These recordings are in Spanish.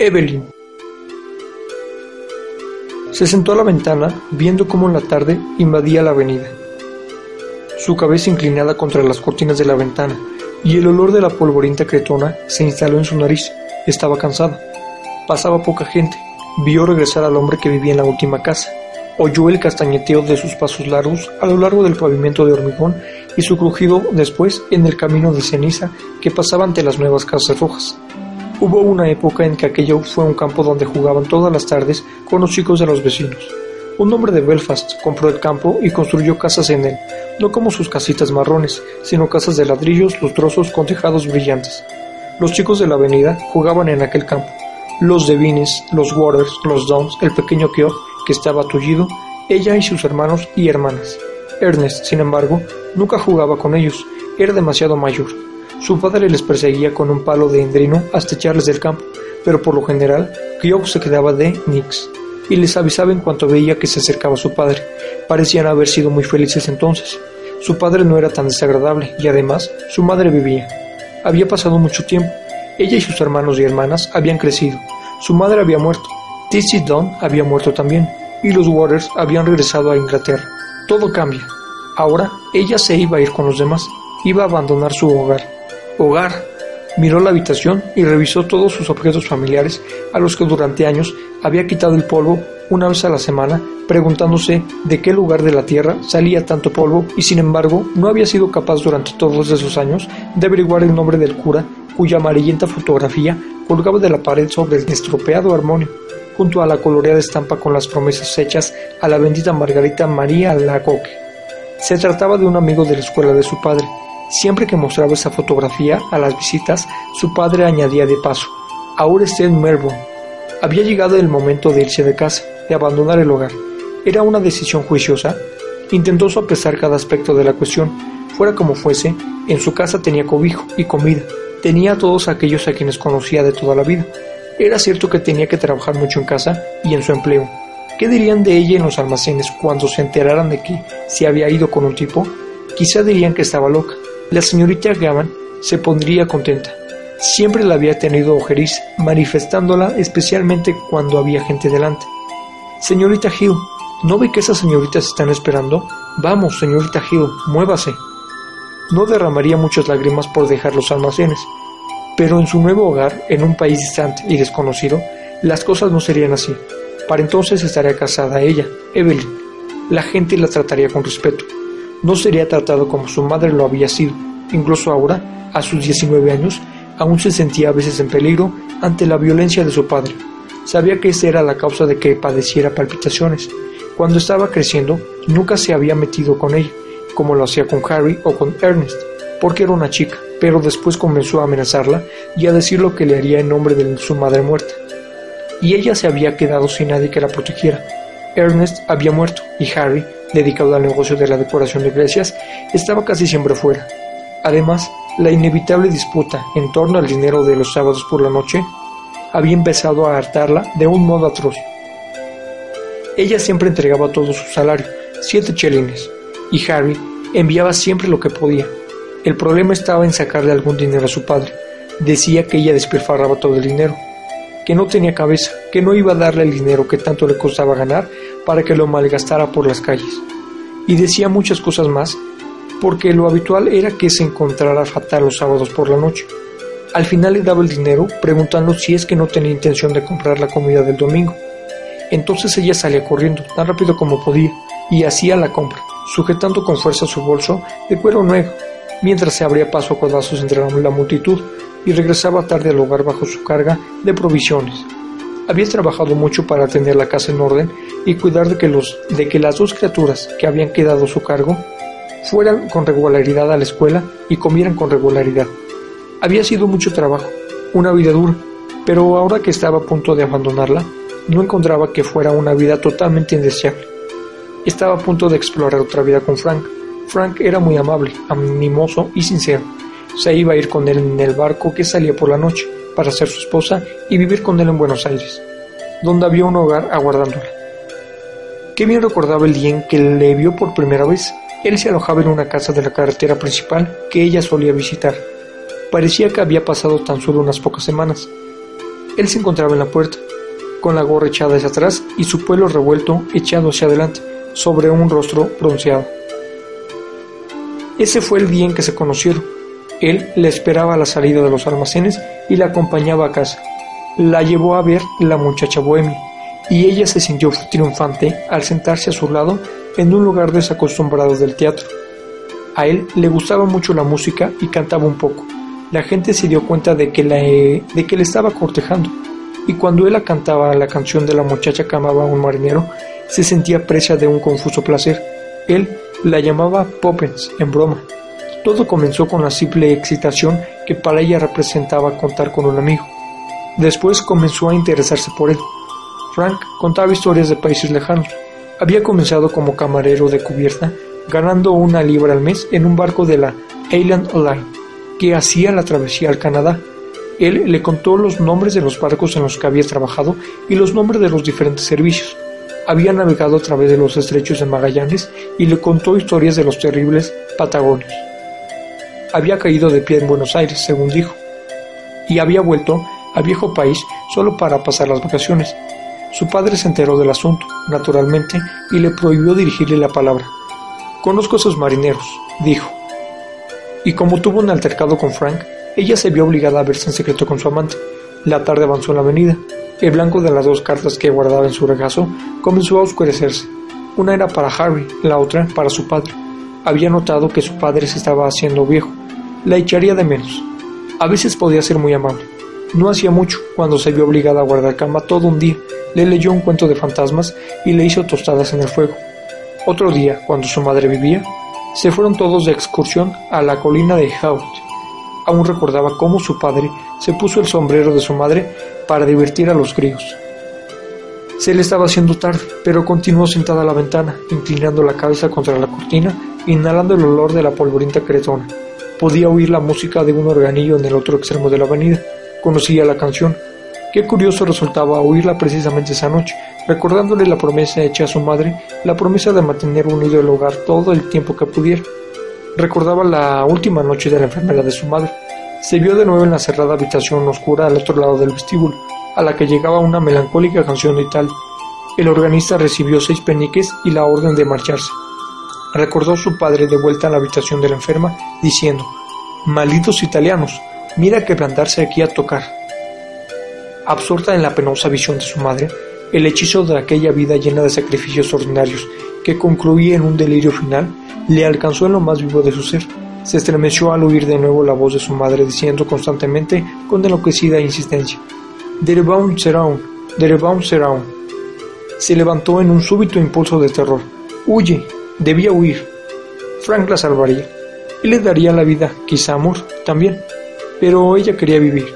Evelyn. Se sentó a la ventana viendo cómo la tarde invadía la avenida. Su cabeza inclinada contra las cortinas de la ventana y el olor de la polvorienta cretona se instaló en su nariz. Estaba cansada. Pasaba poca gente. Vio regresar al hombre que vivía en la última casa. Oyó el castañeteo de sus pasos largos a lo largo del pavimento de hormigón y su crujido después en el camino de ceniza que pasaba ante las nuevas casas rojas. Hubo una época en que aquello fue un campo donde jugaban todas las tardes con los chicos de los vecinos. Un hombre de Belfast compró el campo y construyó casas en él, no como sus casitas marrones, sino casas de ladrillos lustrosos con tejados brillantes. Los chicos de la avenida jugaban en aquel campo. Los Devines, los Waters, los Downs, el pequeño Keogh, que estaba tullido, ella y sus hermanos y hermanas. Ernest, sin embargo, nunca jugaba con ellos, era demasiado mayor. Su padre les perseguía con un palo de endrino hasta echarles del campo, pero por lo general, Kyok se quedaba de Nix y les avisaba en cuanto veía que se acercaba su padre. Parecían haber sido muy felices entonces. Su padre no era tan desagradable y además su madre vivía. Había pasado mucho tiempo. Ella y sus hermanos y hermanas habían crecido. Su madre había muerto. Tizzy Don había muerto también y los Waters habían regresado a Inglaterra. Todo cambia. Ahora ella se iba a ir con los demás. Iba a abandonar su hogar hogar. Miró la habitación y revisó todos sus objetos familiares a los que durante años había quitado el polvo una vez a la semana, preguntándose de qué lugar de la tierra salía tanto polvo y sin embargo no había sido capaz durante todos esos años de averiguar el nombre del cura cuya amarillenta fotografía colgaba de la pared sobre el estropeado armonio, junto a la coloreada estampa con las promesas hechas a la bendita Margarita María Lacoque. Se trataba de un amigo de la escuela de su padre, Siempre que mostraba esa fotografía a las visitas, su padre añadía de paso, ahora está en Melbourne. Había llegado el momento de irse de casa, de abandonar el hogar. ¿Era una decisión juiciosa? Intentó sopesar cada aspecto de la cuestión. Fuera como fuese, en su casa tenía cobijo y comida. Tenía a todos aquellos a quienes conocía de toda la vida. Era cierto que tenía que trabajar mucho en casa y en su empleo. ¿Qué dirían de ella en los almacenes cuando se enteraran de que se había ido con un tipo? Quizá dirían que estaba loca. La señorita Gavan se pondría contenta. Siempre la había tenido ojeriza, manifestándola especialmente cuando había gente delante. Señorita Hill, ¿no ve que esas señoritas están esperando? Vamos, señorita Hill, muévase. No derramaría muchas lágrimas por dejar los almacenes, pero en su nuevo hogar, en un país distante y desconocido, las cosas no serían así. Para entonces estaría casada ella, Evelyn. La gente la trataría con respeto no sería tratado como su madre lo había sido. Incluso ahora, a sus 19 años, aún se sentía a veces en peligro ante la violencia de su padre. Sabía que esa era la causa de que padeciera palpitaciones. Cuando estaba creciendo, nunca se había metido con ella, como lo hacía con Harry o con Ernest, porque era una chica, pero después comenzó a amenazarla y a decir lo que le haría en nombre de su madre muerta. Y ella se había quedado sin nadie que la protegiera. Ernest había muerto y Harry dedicado al negocio de la decoración de iglesias, estaba casi siempre fuera. Además, la inevitable disputa en torno al dinero de los sábados por la noche había empezado a hartarla de un modo atroz. Ella siempre entregaba todo su salario, siete chelines, y Harry enviaba siempre lo que podía. El problema estaba en sacarle algún dinero a su padre. Decía que ella despilfarraba todo el dinero, que no tenía cabeza, que no iba a darle el dinero que tanto le costaba ganar para que lo malgastara por las calles. Y decía muchas cosas más, porque lo habitual era que se encontrara fatal los sábados por la noche. Al final le daba el dinero preguntando si es que no tenía intención de comprar la comida del domingo. Entonces ella salía corriendo tan rápido como podía y hacía la compra, sujetando con fuerza su bolso de cuero negro, mientras se abría paso a codazos entre la multitud y regresaba tarde al hogar bajo su carga de provisiones. Había trabajado mucho para tener la casa en orden y cuidar de que, los, de que las dos criaturas que habían quedado a su cargo fueran con regularidad a la escuela y comieran con regularidad. Había sido mucho trabajo, una vida dura, pero ahora que estaba a punto de abandonarla, no encontraba que fuera una vida totalmente indeseable. Estaba a punto de explorar otra vida con Frank. Frank era muy amable, animoso y sincero. Se iba a ir con él en el barco que salía por la noche para ser su esposa y vivir con él en Buenos Aires, donde había un hogar aguardándola. Qué bien recordaba el día en que le vio por primera vez. Él se alojaba en una casa de la carretera principal que ella solía visitar. Parecía que había pasado tan solo unas pocas semanas. Él se encontraba en la puerta, con la gorra echada hacia atrás y su pelo revuelto echado hacia adelante, sobre un rostro bronceado. Ese fue el día en que se conocieron. Él la esperaba a la salida de los almacenes y la acompañaba a casa. La llevó a ver la muchacha bohemia, y ella se sintió triunfante al sentarse a su lado en un lugar desacostumbrado del teatro. A él le gustaba mucho la música y cantaba un poco. La gente se dio cuenta de que, de que le estaba cortejando, y cuando él cantaba la canción de la muchacha que amaba a un marinero, se sentía presa de un confuso placer. Él la llamaba Poppens en broma. Todo comenzó con la simple excitación que para ella representaba contar con un amigo. Después comenzó a interesarse por él. Frank contaba historias de países lejanos. Había comenzado como camarero de cubierta, ganando una libra al mes en un barco de la Island Line, que hacía la travesía al Canadá. Él le contó los nombres de los barcos en los que había trabajado y los nombres de los diferentes servicios. Había navegado a través de los estrechos de Magallanes y le contó historias de los terribles Patagonios. Había caído de pie en Buenos Aires, según dijo, y había vuelto al viejo país solo para pasar las vacaciones. Su padre se enteró del asunto, naturalmente, y le prohibió dirigirle la palabra. Conozco a esos marineros, dijo. Y como tuvo un altercado con Frank, ella se vio obligada a verse en secreto con su amante. La tarde avanzó en la avenida. El blanco de las dos cartas que guardaba en su regazo comenzó a oscurecerse. Una era para Harry, la otra para su padre. Había notado que su padre se estaba haciendo viejo. La echaría de menos. A veces podía ser muy amable. No hacía mucho, cuando se vio obligada a guardar cama todo un día, le leyó un cuento de fantasmas y le hizo tostadas en el fuego. Otro día, cuando su madre vivía, se fueron todos de excursión a la colina de Haut. Aún recordaba cómo su padre se puso el sombrero de su madre para divertir a los críos. Se le estaba haciendo tarde, pero continuó sentada a la ventana, inclinando la cabeza contra la cortina, inhalando el olor de la polvorienta cretona. Podía oír la música de un organillo en el otro extremo de la avenida. Conocía la canción, Qué curioso resultaba oírla precisamente esa noche, recordándole la promesa hecha a su madre, la promesa de mantener unido el hogar todo el tiempo que pudiera. Recordaba la última noche de la enfermedad de su madre. Se vio de nuevo en la cerrada habitación oscura al otro lado del vestíbulo, a la que llegaba una melancólica canción de Italia. El organista recibió seis peniques y la orden de marcharse. Recordó su padre de vuelta a la habitación de la enferma, diciendo, Malditos italianos, mira que plantarse aquí a tocar. Absorta en la penosa visión de su madre, el hechizo de aquella vida llena de sacrificios ordinarios, que concluía en un delirio final, le alcanzó en lo más vivo de su ser. Se estremeció al oír de nuevo la voz de su madre diciendo constantemente con enloquecida insistencia: Derebaum Seraun, Derebaum Seraun. Se levantó en un súbito impulso de terror. Huye, debía huir. Frank la salvaría. Él le daría la vida, quizá amor, también. Pero ella quería vivir.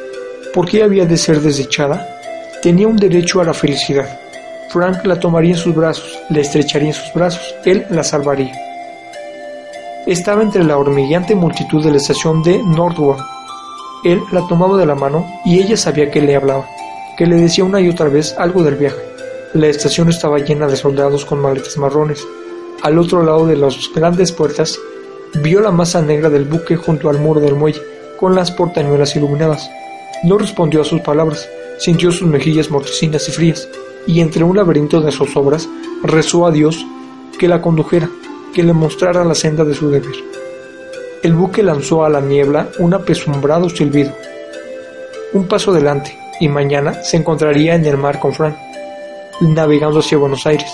¿Por qué había de ser desdichada? Tenía un derecho a la felicidad. Frank la tomaría en sus brazos, la estrecharía en sus brazos, él la salvaría. Estaba entre la hormigueante multitud de la estación de Nordwall. Él la tomaba de la mano y ella sabía que le hablaba, que le decía una y otra vez algo del viaje. La estación estaba llena de soldados con maletas marrones. Al otro lado de las grandes puertas, vio la masa negra del buque junto al muro del muelle, con las portañuelas iluminadas. No respondió a sus palabras, sintió sus mejillas mortecinas y frías, y entre un laberinto de zozobras rezó a Dios que la condujera, que le mostrara la senda de su deber. El buque lanzó a la niebla un apesumbrado silbido. Un paso adelante, y mañana se encontraría en el mar con Frank, navegando hacia Buenos Aires.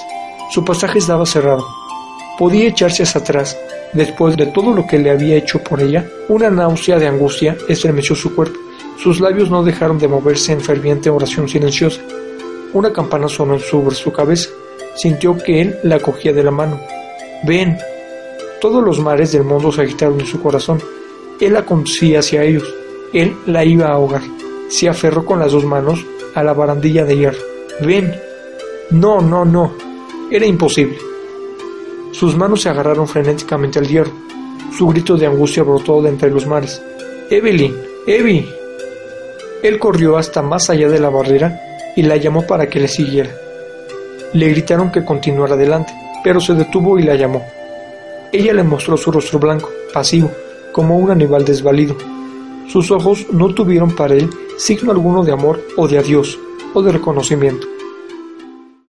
Su pasaje estaba cerrado. Podía echarse hacia atrás. Después de todo lo que le había hecho por ella, una náusea de angustia estremeció su cuerpo. Sus labios no dejaron de moverse en ferviente oración silenciosa. Una campana sonó sobre su cabeza. Sintió que él la cogía de la mano. Ven. Todos los mares del mundo se agitaron en su corazón. Él la conducía hacia ellos. Él la iba a ahogar. Se aferró con las dos manos a la barandilla de hierro. Ven. No, no, no. Era imposible. Sus manos se agarraron frenéticamente al hierro. Su grito de angustia brotó de entre los mares. Evelyn, Evie. Él corrió hasta más allá de la barrera y la llamó para que le siguiera. Le gritaron que continuara adelante, pero se detuvo y la llamó. Ella le mostró su rostro blanco, pasivo, como un animal desvalido. sus ojos no tuvieron para él signo alguno de amor o de adiós o de reconocimiento.